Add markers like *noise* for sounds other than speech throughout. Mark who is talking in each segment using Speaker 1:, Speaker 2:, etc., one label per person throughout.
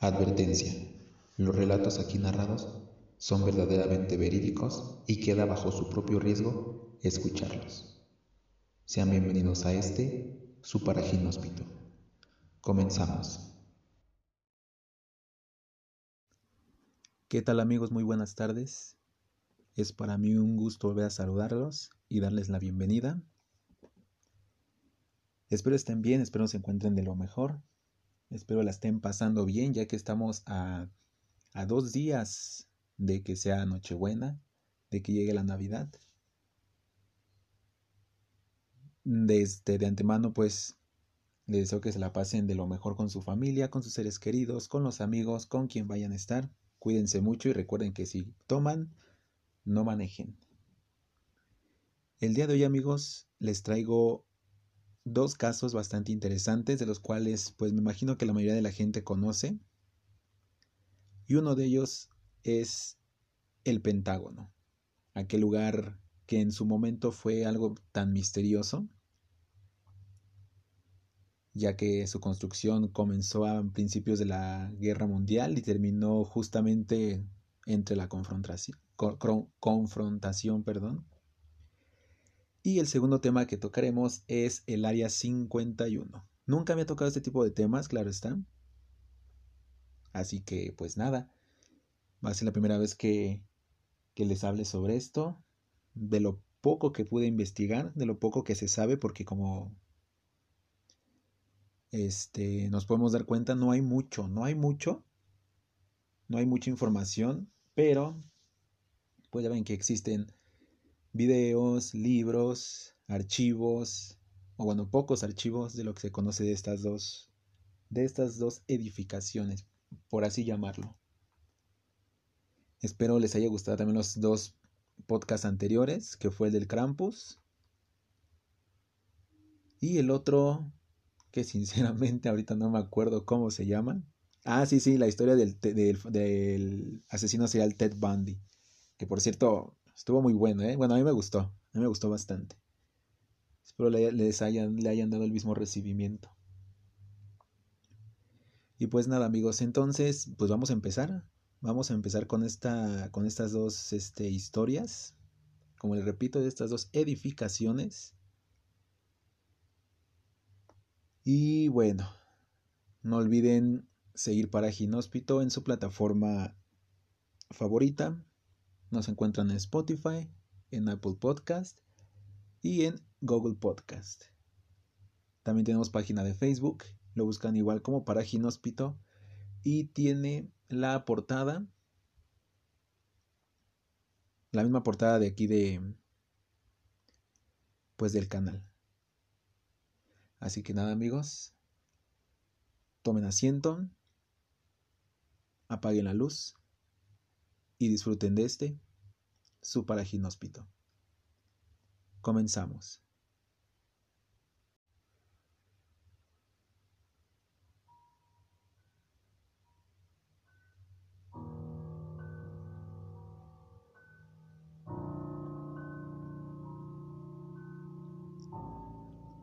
Speaker 1: Advertencia. Los relatos aquí narrados son verdaderamente verídicos y queda bajo su propio riesgo escucharlos. Sean bienvenidos a este, su paraginóspito. Comenzamos.
Speaker 2: ¿Qué tal amigos? Muy buenas tardes. Es para mí un gusto volver a saludarlos y darles la bienvenida. Espero estén bien, espero se encuentren de lo mejor. Espero la estén pasando bien ya que estamos a, a dos días de que sea Nochebuena, de que llegue la Navidad. Desde de antemano pues les deseo que se la pasen de lo mejor con su familia, con sus seres queridos, con los amigos, con quien vayan a estar. Cuídense mucho y recuerden que si toman, no manejen. El día de hoy amigos les traigo dos casos bastante interesantes de los cuales pues me imagino que la mayoría de la gente conoce. Y uno de ellos es el Pentágono, aquel lugar que en su momento fue algo tan misterioso, ya que su construcción comenzó a principios de la Guerra Mundial y terminó justamente entre la confrontación, y el segundo tema que tocaremos es el área 51. Nunca me ha tocado este tipo de temas, claro está. Así que, pues nada, va a ser la primera vez que, que les hable sobre esto, de lo poco que pude investigar, de lo poco que se sabe, porque como este, nos podemos dar cuenta, no hay mucho, no hay mucho, no hay mucha información, pero pues ya ven que existen videos, libros, archivos, o bueno, pocos archivos de lo que se conoce de estas dos, de estas dos edificaciones, por así llamarlo. Espero les haya gustado también los dos podcasts anteriores, que fue el del Krampus. Y el otro, que *laughs* sinceramente ahorita no me acuerdo cómo se llama. Ah, sí, sí, la historia del, del, del asesino serial Ted Bundy. Que por cierto, Estuvo muy bueno, ¿eh? Bueno, a mí me gustó. A mí me gustó bastante. Espero le, les hayan, le hayan dado el mismo recibimiento. Y pues nada, amigos, entonces, pues vamos a empezar. Vamos a empezar con, esta, con estas dos este, historias. Como les repito, de estas dos edificaciones. Y bueno, no olviden seguir para Ginóspito en su plataforma favorita. Nos encuentran en Spotify, en Apple Podcast y en Google Podcast. También tenemos página de Facebook, lo buscan igual como para Ginóspito y tiene la portada, la misma portada de aquí de, pues del canal. Así que nada amigos, tomen asiento, apaguen la luz y disfruten de este, su paraginóspito. Comenzamos.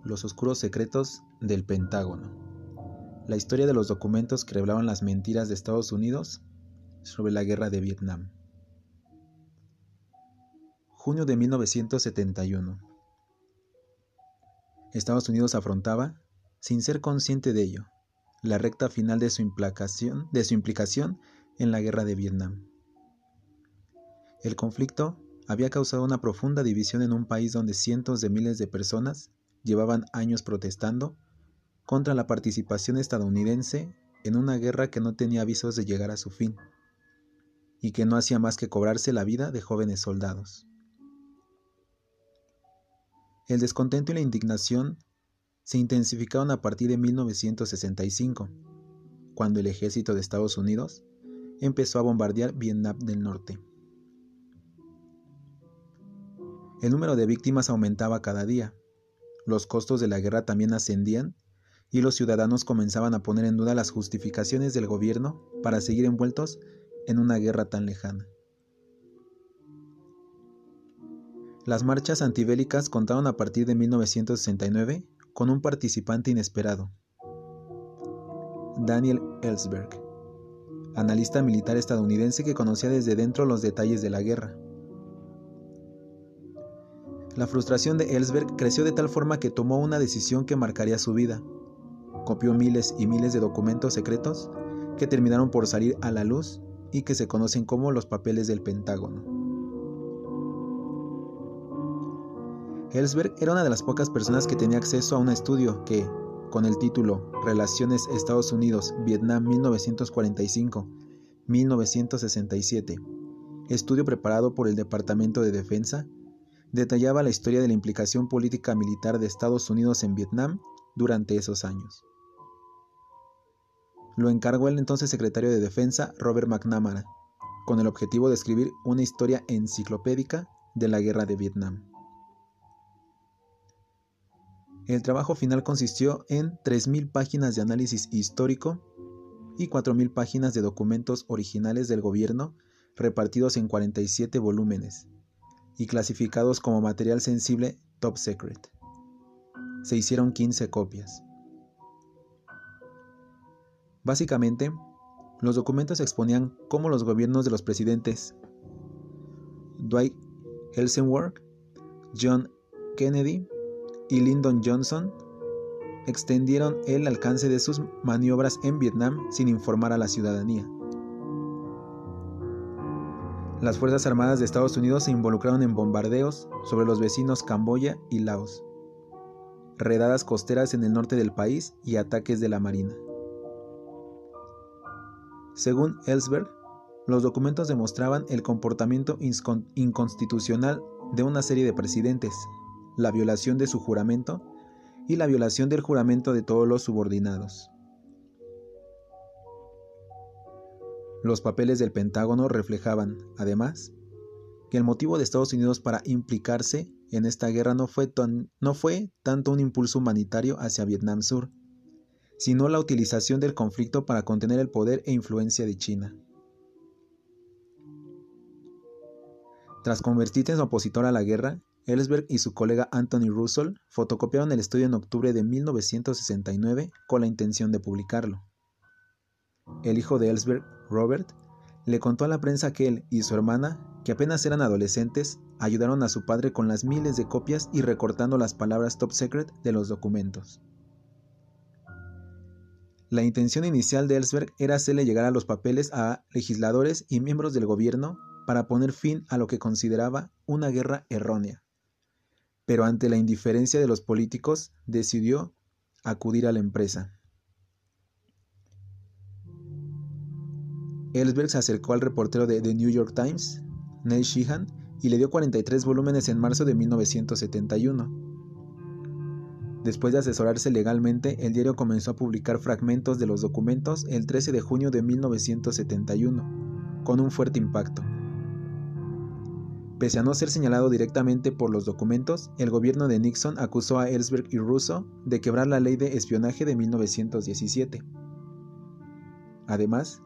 Speaker 2: Los oscuros secretos del Pentágono. La historia de los documentos que revelaban las mentiras de Estados Unidos sobre la guerra de Vietnam. Junio de 1971. Estados Unidos afrontaba, sin ser consciente de ello, la recta final de su, implicación, en la guerra de Vietnam. El conflicto había causado una profunda división en un país donde cientos de miles de personas llevaban años protestando contra la participación estadounidense en una guerra que no tenía avisos de llegar a su fin y que no hacía más que cobrarse la vida de jóvenes soldados. El descontento y la indignación se intensificaron a partir de 1965, cuando el ejército de Estados Unidos empezó a bombardear Vietnam del Norte. El número de víctimas aumentaba cada día, los costos de la guerra también ascendían y los ciudadanos comenzaban a poner en duda las justificaciones del gobierno para seguir envueltos en una guerra tan lejana. Las marchas antibélicas contaron a partir de 1969 con un participante inesperado, Daniel Ellsberg, analista militar estadounidense que conocía desde dentro los detalles de la guerra. La frustración de Ellsberg creció de tal forma que tomó una decisión que marcaría su vida. Copió miles y miles de documentos secretos que terminaron por salir a la luz y que se conocen como los papeles del Pentágono. Ellsberg era una de las pocas personas que tenía acceso a un estudio que, con el título Relaciones Estados Unidos-Vietnam 1945-1967, estudio preparado por el Departamento de Defensa, detallaba la historia de la implicación política militar de Estados Unidos en Vietnam durante esos años. Lo encargó el entonces secretario de Defensa Robert McNamara, con el objetivo de escribir una historia enciclopédica de la guerra de Vietnam. El trabajo final consistió en 3.000 páginas de análisis histórico y 4.000 páginas de documentos originales del gobierno repartidos en 47 volúmenes y clasificados como material sensible top secret. Se hicieron 15 copias. Básicamente, los documentos exponían cómo los gobiernos de los presidentes Dwight Eisenhower, John Kennedy y Lyndon Johnson extendieron el alcance de sus maniobras en Vietnam sin informar a la ciudadanía. Las Fuerzas Armadas de Estados Unidos se involucraron en bombardeos sobre los vecinos Camboya y Laos, redadas costeras en el norte del país y ataques de la Marina. Según Ellsberg, los documentos demostraban el comportamiento inconstitucional de una serie de presidentes, la violación de su juramento y la violación del juramento de todos los subordinados. Los papeles del Pentágono reflejaban, además, que el motivo de Estados Unidos para implicarse en esta guerra no fue, no fue tanto un impulso humanitario hacia Vietnam Sur, sino la utilización del conflicto para contener el poder e influencia de China. Tras convertirse en opositor a la guerra, Ellsberg y su colega Anthony Russell fotocopiaron el estudio en octubre de 1969 con la intención de publicarlo. El hijo de Ellsberg, Robert, le contó a la prensa que él y su hermana, que apenas eran adolescentes, ayudaron a su padre con las miles de copias y recortando las palabras top secret de los documentos. La intención inicial de Ellsberg era hacerle llegar a los papeles a legisladores y miembros del gobierno para poner fin a lo que consideraba una guerra errónea pero ante la indiferencia de los políticos decidió acudir a la empresa. Ellsberg se acercó al reportero de The New York Times, Neil Sheehan, y le dio 43 volúmenes en marzo de 1971. Después de asesorarse legalmente, el diario comenzó a publicar fragmentos de los documentos el 13 de junio de 1971, con un fuerte impacto. Pese a no ser señalado directamente por los documentos, el gobierno de Nixon acusó a Ellsberg y Russo de quebrar la ley de espionaje de 1917. Además,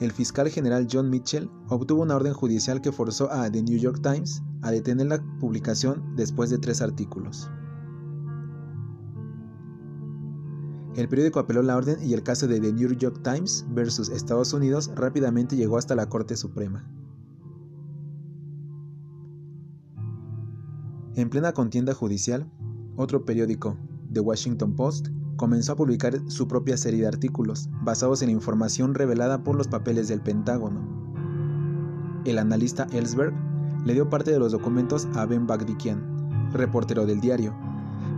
Speaker 2: el fiscal general John Mitchell obtuvo una orden judicial que forzó a The New York Times a detener la publicación después de tres artículos. El periódico apeló la orden y el caso de The New York Times versus Estados Unidos rápidamente llegó hasta la Corte Suprema. En plena contienda judicial, otro periódico, The Washington Post, comenzó a publicar su propia serie de artículos basados en información revelada por los papeles del Pentágono. El analista Ellsberg le dio parte de los documentos a Ben Bagdikian, reportero del diario,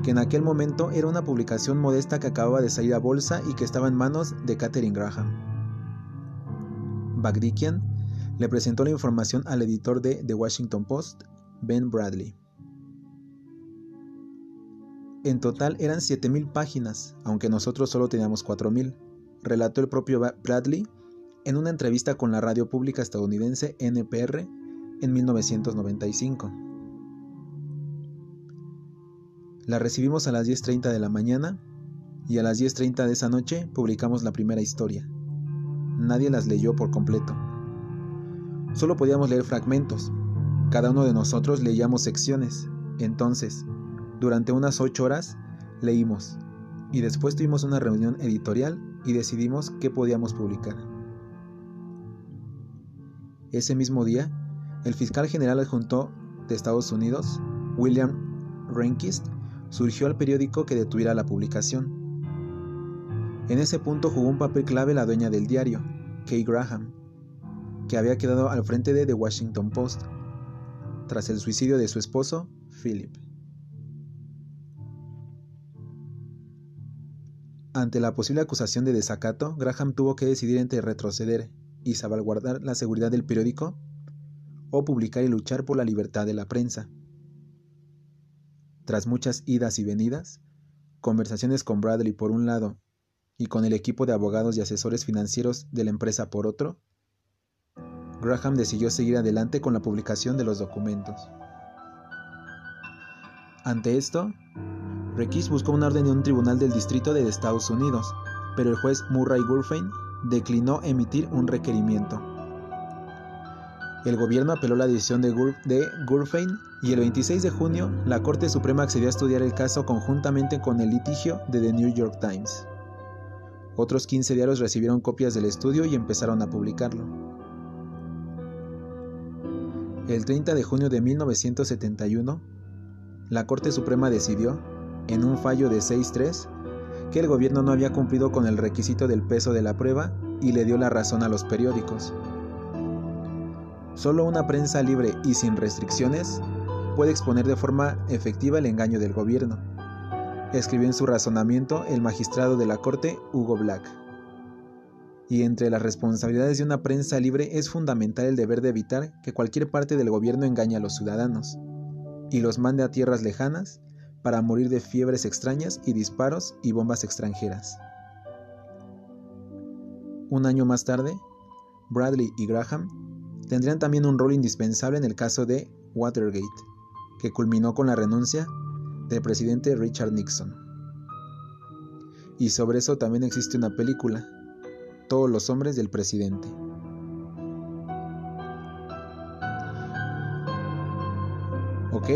Speaker 2: que en aquel momento era una publicación modesta que acababa de salir a bolsa y que estaba en manos de Catherine Graham. Bagdikian le presentó la información al editor de The Washington Post, Ben Bradley. En total eran 7.000 páginas, aunque nosotros solo teníamos 4.000, relató el propio Bradley en una entrevista con la radio pública estadounidense NPR en 1995. La recibimos a las 10.30 de la mañana y a las 10.30 de esa noche publicamos la primera historia. Nadie las leyó por completo. Solo podíamos leer fragmentos. Cada uno de nosotros leíamos secciones. Entonces, durante unas ocho horas leímos y después tuvimos una reunión editorial y decidimos qué podíamos publicar. Ese mismo día, el fiscal general adjunto de Estados Unidos, William Rehnquist, surgió al periódico que detuviera la publicación. En ese punto jugó un papel clave la dueña del diario, Kay Graham, que había quedado al frente de The Washington Post, tras el suicidio de su esposo, Philip. Ante la posible acusación de desacato, Graham tuvo que decidir entre retroceder y salvaguardar la seguridad del periódico o publicar y luchar por la libertad de la prensa. Tras muchas idas y venidas, conversaciones con Bradley por un lado y con el equipo de abogados y asesores financieros de la empresa por otro, Graham decidió seguir adelante con la publicación de los documentos. Ante esto, Requis buscó una orden de un tribunal del distrito de Estados Unidos, pero el juez Murray Gurfein declinó emitir un requerimiento. El gobierno apeló la decisión de, Gurfein y el 26 de junio la Corte Suprema accedió a estudiar el caso conjuntamente con el litigio de The New York Times. Otros 15 diarios recibieron copias del estudio y empezaron a publicarlo. El 30 de junio de 1971, la Corte Suprema decidió, en un fallo de 6-3, que el gobierno no había cumplido con el requisito del peso de la prueba y le dio la razón a los periódicos. Solo una prensa libre y sin restricciones puede exponer de forma efectiva el engaño del gobierno, escribió en su razonamiento el magistrado de la Corte Hugo Black. Y entre las responsabilidades de una prensa libre es fundamental el deber de evitar que cualquier parte del gobierno engañe a los ciudadanos y los mande a tierras lejanas para morir de fiebres extrañas y disparos y bombas extranjeras. Un año más tarde, Bradley y Graham tendrían también un rol indispensable en el caso de Watergate, que culminó con la renuncia del presidente Richard Nixon. Y sobre eso también existe una película, Todos los hombres del presidente. Ok,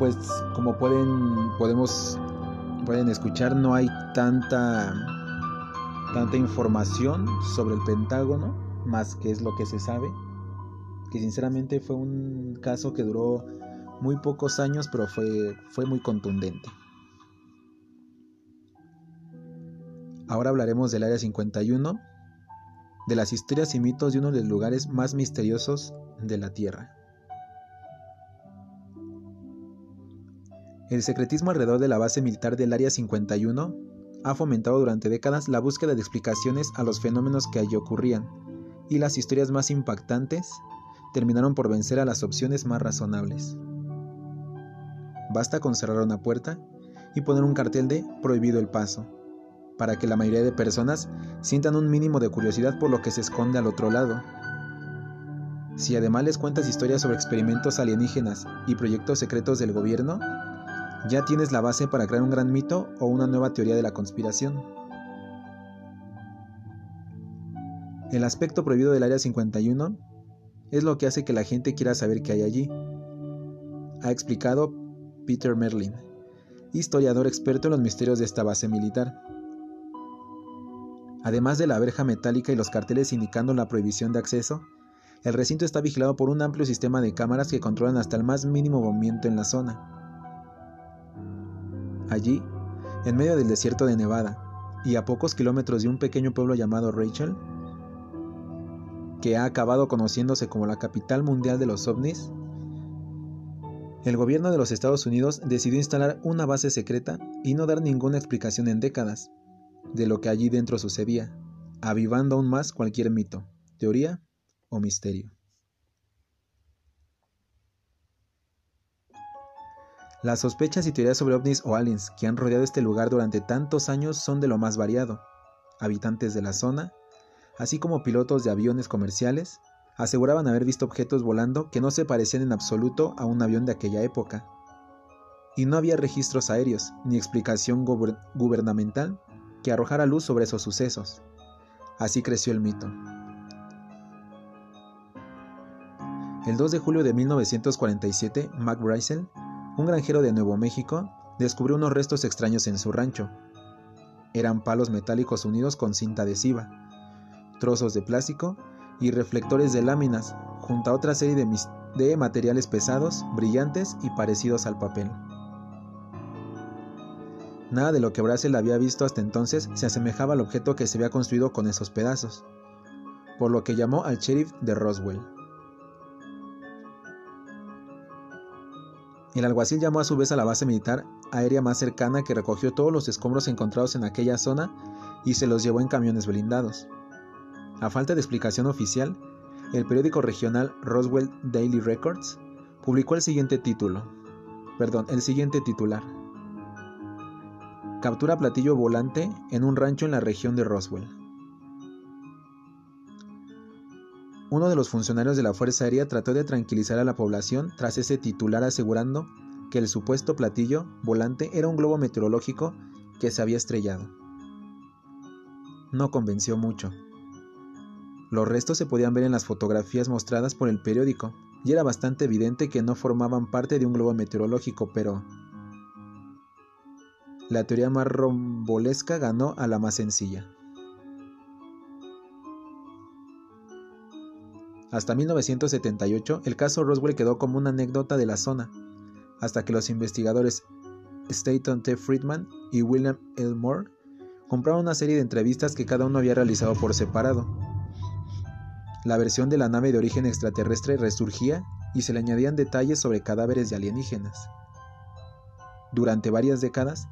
Speaker 2: pues como pueden podemos pueden escuchar no hay tanta tanta información sobre el Pentágono más que es lo que se sabe que sinceramente fue un caso que duró muy pocos años pero fue fue muy contundente. Ahora hablaremos del área 51 de las historias y mitos de uno de los lugares más misteriosos de la Tierra. El secretismo alrededor de la base militar del Área 51 ha fomentado durante décadas la búsqueda de explicaciones a los fenómenos que allí ocurrían, y las historias más impactantes terminaron por vencer a las opciones más razonables. Basta con cerrar una puerta y poner un cartel de prohibido el paso, para que la mayoría de personas sientan un mínimo de curiosidad por lo que se esconde al otro lado. Si además les cuentas historias sobre experimentos alienígenas y proyectos secretos del gobierno, ya tienes la base para crear un gran mito o una nueva teoría de la conspiración. El aspecto prohibido del Área 51 es lo que hace que la gente quiera saber qué hay allí, ha explicado Peter Merlin, historiador experto en los misterios de esta base militar. Además de la verja metálica y los carteles indicando la prohibición de acceso, el recinto está vigilado por un amplio sistema de cámaras que controlan hasta el más mínimo movimiento en la zona. Allí, en medio del desierto de Nevada, y a pocos kilómetros de un pequeño pueblo llamado Rachel, que ha acabado conociéndose como la capital mundial de los ovnis, el gobierno de los Estados Unidos decidió instalar una base secreta y no dar ninguna explicación en décadas de lo que allí dentro sucedía, avivando aún más cualquier mito, teoría o misterio. Las sospechas y teorías sobre ovnis o aliens que han rodeado este lugar durante tantos años son de lo más variado. Habitantes de la zona, así como pilotos de aviones comerciales, aseguraban haber visto objetos volando que no se parecían en absoluto a un avión de aquella época. Y no había registros aéreos ni explicación gubernamental que arrojara luz sobre esos sucesos. Así creció el mito. El 2 de julio de 1947, Mac Brycel un granjero de Nuevo México descubrió unos restos extraños en su rancho. Eran palos metálicos unidos con cinta adhesiva, trozos de plástico y reflectores de láminas junto a otra serie de, materiales pesados, brillantes y parecidos al papel. Nada de lo que Brazel había visto hasta entonces se asemejaba al objeto que se había construido con esos pedazos, por lo que llamó al sheriff de Roswell. El alguacil llamó a su vez a la base militar aérea más cercana que recogió todos los escombros encontrados en aquella zona y se los llevó en camiones blindados. A falta de explicación oficial, el periódico regional Roswell Daily Records publicó el siguiente título, perdón, el siguiente titular. Captura platillo volante en un rancho en la región de Roswell. Uno de los funcionarios de la Fuerza Aérea trató de tranquilizar a la población tras ese titular asegurando que el supuesto platillo volante era un globo meteorológico que se había estrellado. No convenció mucho. Los restos se podían ver en las fotografías mostradas por el periódico, y era bastante evidente que no formaban parte de un globo meteorológico, pero la teoría más rombolesca ganó a la más sencilla. Hasta 1978, el caso Roswell quedó como una anécdota de la zona, hasta que los investigadores Staton T. Friedman y William L. Moore compraron una serie de entrevistas que cada uno había realizado por separado. La versión de la nave de origen extraterrestre resurgía y se le añadían detalles sobre cadáveres de alienígenas. Durante varias décadas,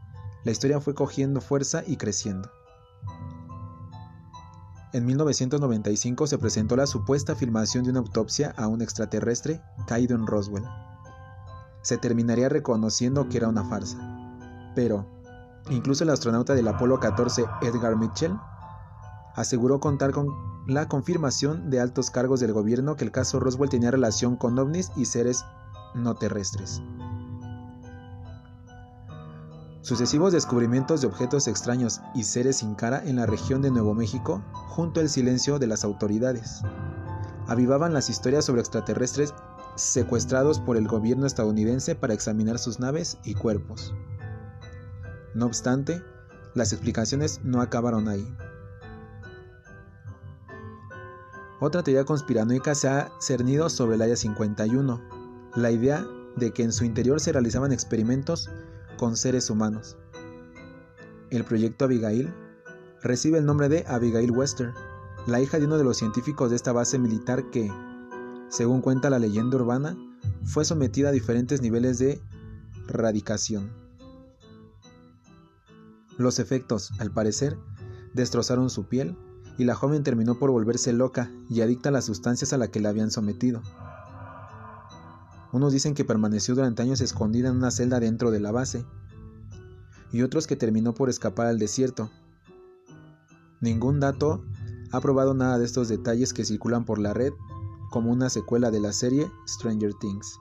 Speaker 2: la historia fue cogiendo fuerza y creciendo. En 1995 se presentó la supuesta filmación de una autopsia a un extraterrestre caído en Roswell. Se terminaría reconociendo que era una farsa. Pero, incluso el astronauta del Apolo 14 Edgar Mitchell aseguró contar con la confirmación de altos cargos del gobierno que el caso Roswell tenía relación con ovnis y seres no terrestres. Sucesivos descubrimientos de objetos extraños y seres sin cara en la región de Nuevo México, junto al silencio de las autoridades, avivaban las historias sobre extraterrestres secuestrados por el gobierno estadounidense para examinar sus naves y cuerpos. No obstante, las explicaciones no acabaron ahí. Otra teoría conspiranoica se ha cernido sobre el Área 51, la idea de que en su interior se realizaban experimentos con seres humanos. El proyecto Abigail recibe el nombre de Abigail Wester, la hija de uno de los científicos de esta base militar que, según cuenta la leyenda urbana, fue sometida a diferentes niveles de radicación. Los efectos, al parecer, destrozaron su piel y la joven terminó por volverse loca y adicta a las sustancias a las que la habían sometido. Unos dicen que permaneció durante años escondida en una celda dentro de la base, y otros que terminó por escapar al desierto. Ningún dato ha probado nada de estos detalles que circulan por la red como una secuela de la serie Stranger Things.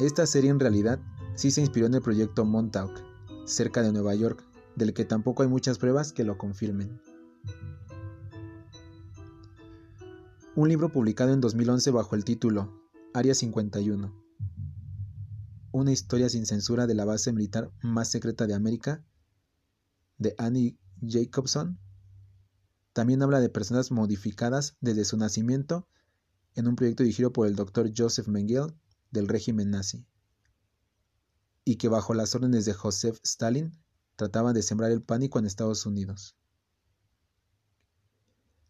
Speaker 2: Esta serie en realidad sí se inspiró en el proyecto Montauk, cerca de Nueva York, del que tampoco hay muchas pruebas que lo confirmen. un libro publicado en 2011 bajo el título Área 51. Una historia sin censura de la base militar más secreta de América, de Annie Jacobson, también habla de personas modificadas desde su nacimiento en un proyecto dirigido por el Dr. Joseph Mengele del régimen nazi, y que bajo las órdenes de Joseph Stalin trataban de sembrar el pánico en Estados Unidos.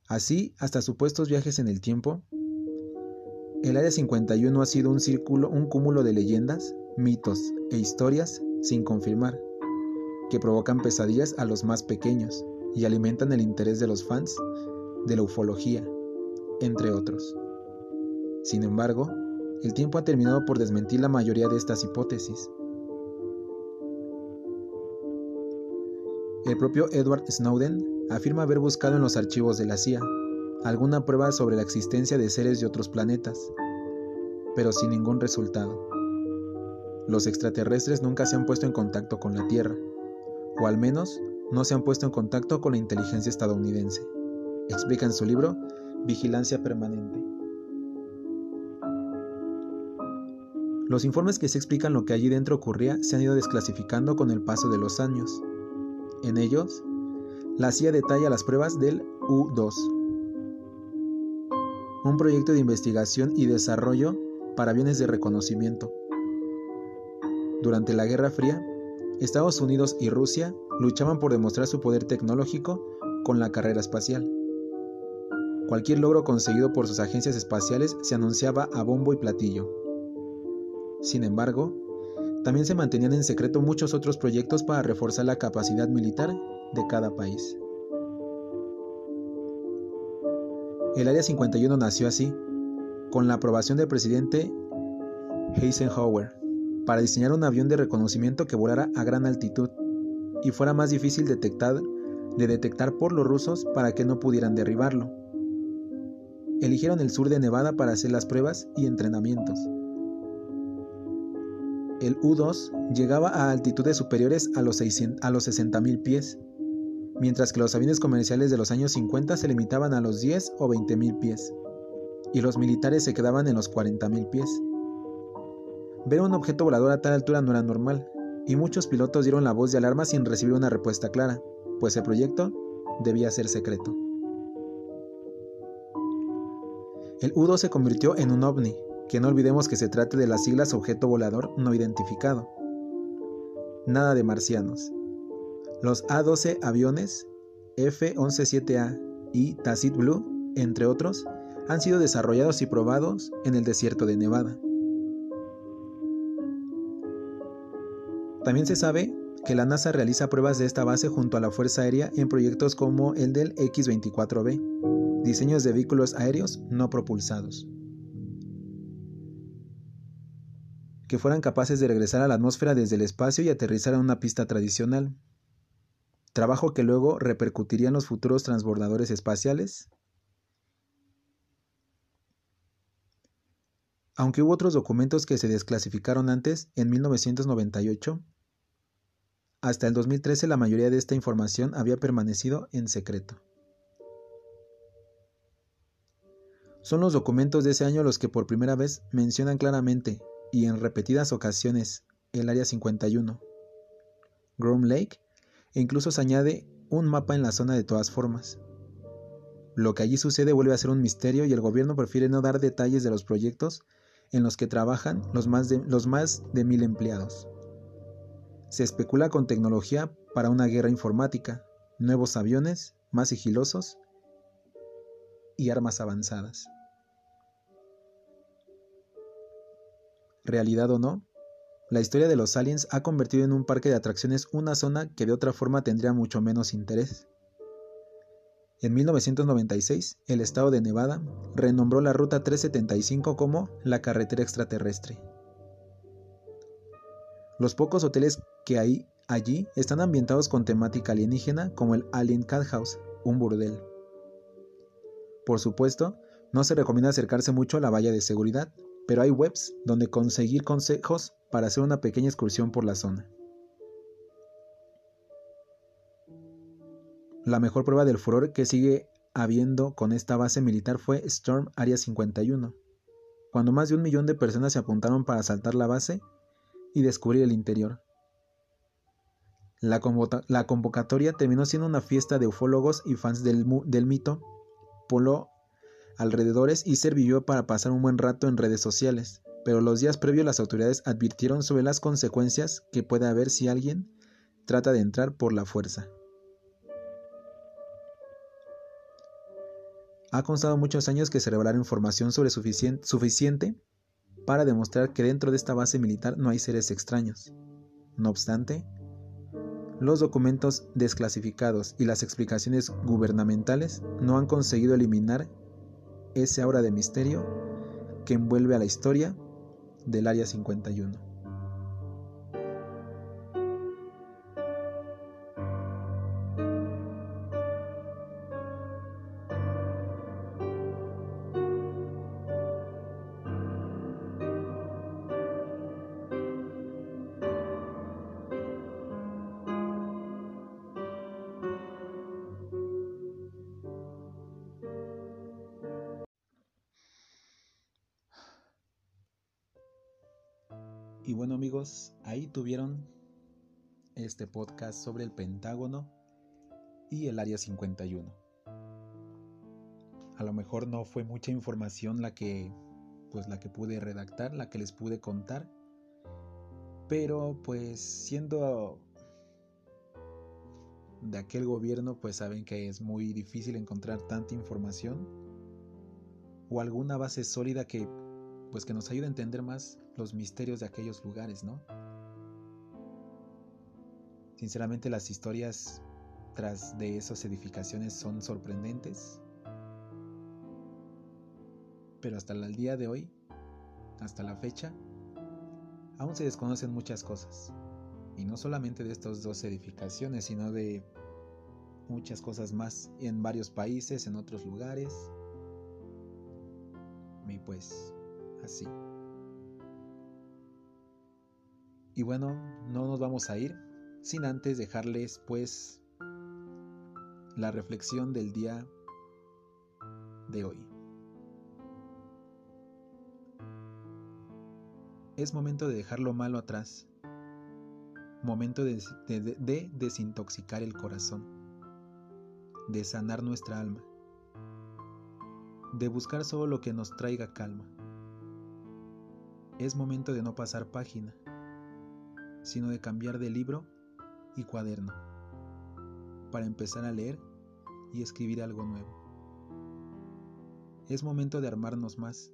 Speaker 2: Así, hasta supuestos viajes en el tiempo, el Área 51 ha sido un círculo, un cúmulo de leyendas, mitos e historias sin confirmar, que provocan pesadillas a los más pequeños y alimentan el interés de los fans de la ufología, entre otros. Sin embargo, el tiempo ha terminado por desmentir la mayoría de estas hipótesis. El propio Edward Snowden afirma haber buscado en los archivos de la CIA alguna prueba sobre la existencia de seres de otros planetas, pero sin ningún resultado. Los extraterrestres nunca se han puesto en contacto con la Tierra, o al menos no se han puesto en contacto con la inteligencia estadounidense, explica en su libro Vigilancia Permanente. Los informes que se explican lo que allí dentro ocurría se han ido desclasificando con el paso de los años. En ellos, la CIA detalla las pruebas del U-2. un proyecto de investigación y desarrollo para aviones de reconocimiento. Durante la Guerra Fría, Estados Unidos y Rusia luchaban por demostrar su poder tecnológico con la carrera espacial. Cualquier logro conseguido por sus agencias espaciales se anunciaba a bombo y platillo. Sin embargo, también se mantenían en secreto muchos otros proyectos para reforzar la capacidad militar de cada país. El Área 51 nació así, con la aprobación del presidente Eisenhower, para diseñar un avión de reconocimiento que volara a gran altitud y fuera más difícil de detectar por los rusos para que no pudieran derribarlo. Eligieron el sur de Nevada para hacer las pruebas y entrenamientos. El U-2 llegaba a altitudes superiores a los, a los 60.000 pies, mientras que los aviones comerciales de los años 50 se limitaban a los 10 o 20.000 pies, y los militares se quedaban en los 40.000 pies. Ver un objeto volador a tal altura no era normal, y muchos pilotos dieron la voz de alarma sin recibir una respuesta clara, pues el proyecto debía ser secreto. El U-2 se convirtió en un ovni, que no olvidemos que se trata de las siglas objeto volador no identificado. Nada de marcianos. Los A-12 aviones, F-117A y Tacit Blue, entre otros, han sido desarrollados y probados en el desierto de Nevada. También se sabe que la NASA realiza pruebas de esta base junto a la Fuerza Aérea en proyectos como el del X-24B, diseños de vehículos aéreos no propulsados. Que fueran capaces de regresar a la atmósfera desde el espacio y aterrizar en una pista tradicional, trabajo que luego repercutiría en los futuros transbordadores espaciales. Aunque hubo otros documentos que se desclasificaron antes, en 1998, hasta el 2013 la mayoría de esta información había permanecido en secreto. Son los documentos de ese año los que por primera vez mencionan claramente y en repetidas ocasiones el Área 51, Groom Lake e incluso se añade un mapa en la zona de todas formas. Lo que allí sucede vuelve a ser un misterio y el gobierno prefiere no dar detalles de los proyectos en los que trabajan los más de, los más de mil empleados. Se especula con tecnología para una guerra informática, nuevos aviones más sigilosos y armas avanzadas. Realidad o no, la historia de los aliens ha convertido en un parque de atracciones una zona que de otra forma tendría mucho menos interés. En 1996, el estado de Nevada renombró la Ruta 375 como la carretera extraterrestre. Los pocos hoteles que hay allí están ambientados con temática alienígena como el Alien Cat House, un burdel. Por supuesto, no se recomienda acercarse mucho a la valla de seguridad, pero hay webs donde conseguir consejos para hacer una pequeña excursión por la zona. La mejor prueba del furor que sigue habiendo con esta base militar fue Storm Area 51, cuando más de un millón de personas se apuntaron para asaltar la base y descubrir el interior. La, convocatoria terminó siendo una fiesta de ufólogos y fans del, del mito, polo alrededores y sirvió para pasar un buen rato en redes sociales, pero los días previos las autoridades advirtieron sobre las consecuencias que puede haber si alguien trata de entrar por la fuerza. Ha constado muchos años que se revelará información sobre suficiente, suficiente para demostrar que dentro de esta base militar no hay seres extraños. No obstante, los documentos desclasificados y las explicaciones gubernamentales no han conseguido eliminar ese aura de misterio que envuelve a la historia del Área 51. Bueno amigos, ahí tuvieron este podcast sobre el Pentágono y el Área 51. a lo mejor no fue mucha información la que pues la que pude redactar, la que les pude contar. Pero pues siendo de aquel gobierno, pues saben que es muy difícil encontrar tanta información o alguna base sólida que pues que nos ayude a entender más los misterios de aquellos lugares, ¿no? Sinceramente las historias tras de esas edificaciones son sorprendentes. Pero hasta el día de hoy, hasta la fecha, aún se desconocen muchas cosas. Y no solamente de estas dos edificaciones, sino de muchas cosas más en varios países, en otros lugares. Y pues así. Y bueno, no nos vamos a ir sin antes dejarles pues la reflexión del día de hoy. Es momento de dejar lo malo atrás momento de, desintoxicar el corazón, de sanar nuestra alma, de buscar solo lo que nos traiga calma. Es momento de no pasar página, sino de cambiar de libro y cuaderno, para empezar a leer y escribir algo nuevo. Es momento de armarnos más,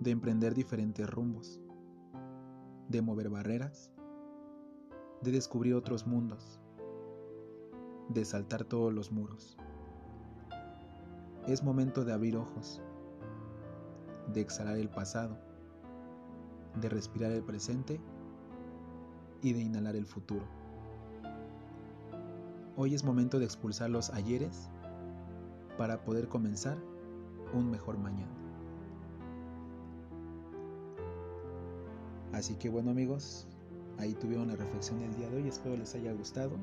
Speaker 2: de emprender diferentes rumbos, de mover barreras de descubrir otros mundos, de saltar todos los muros. Es momento de abrir ojos, de exhalar el pasado, de respirar el presente y de inhalar el futuro. Hoy es momento de expulsar los ayeres para poder comenzar un mejor mañana. Así que bueno amigos, Ahí tuvieron la reflexión del día de hoy, espero les haya gustado.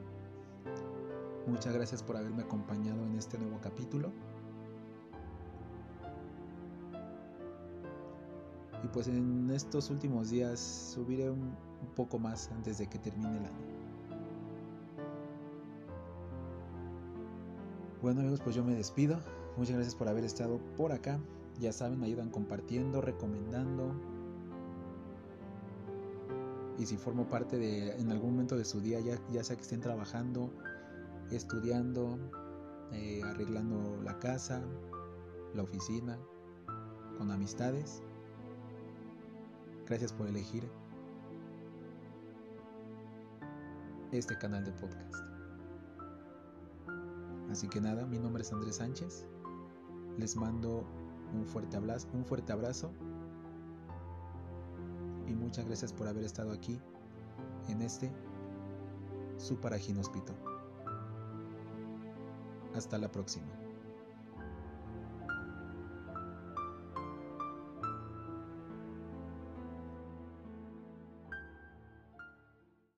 Speaker 2: Muchas gracias por haberme acompañado en este nuevo capítulo. Pues en estos últimos días subiré un, poco más antes de que termine el año. Bueno amigos, pues yo me despido. Muchas gracias por haber estado por acá. Ya saben, me ayudan compartiendo, recomendando, y si formo parte de en algún momento de su día, ya, ya sea que estén trabajando, estudiando, eh, arreglando la casa, la oficina, con amistades. Gracias por elegir este canal de podcast. Así que nada, mi nombre es Andrés Sánchez. Les mando un fuerte abrazo, y muchas gracias por haber estado aquí en este su Paraginóspito. Hasta la próxima.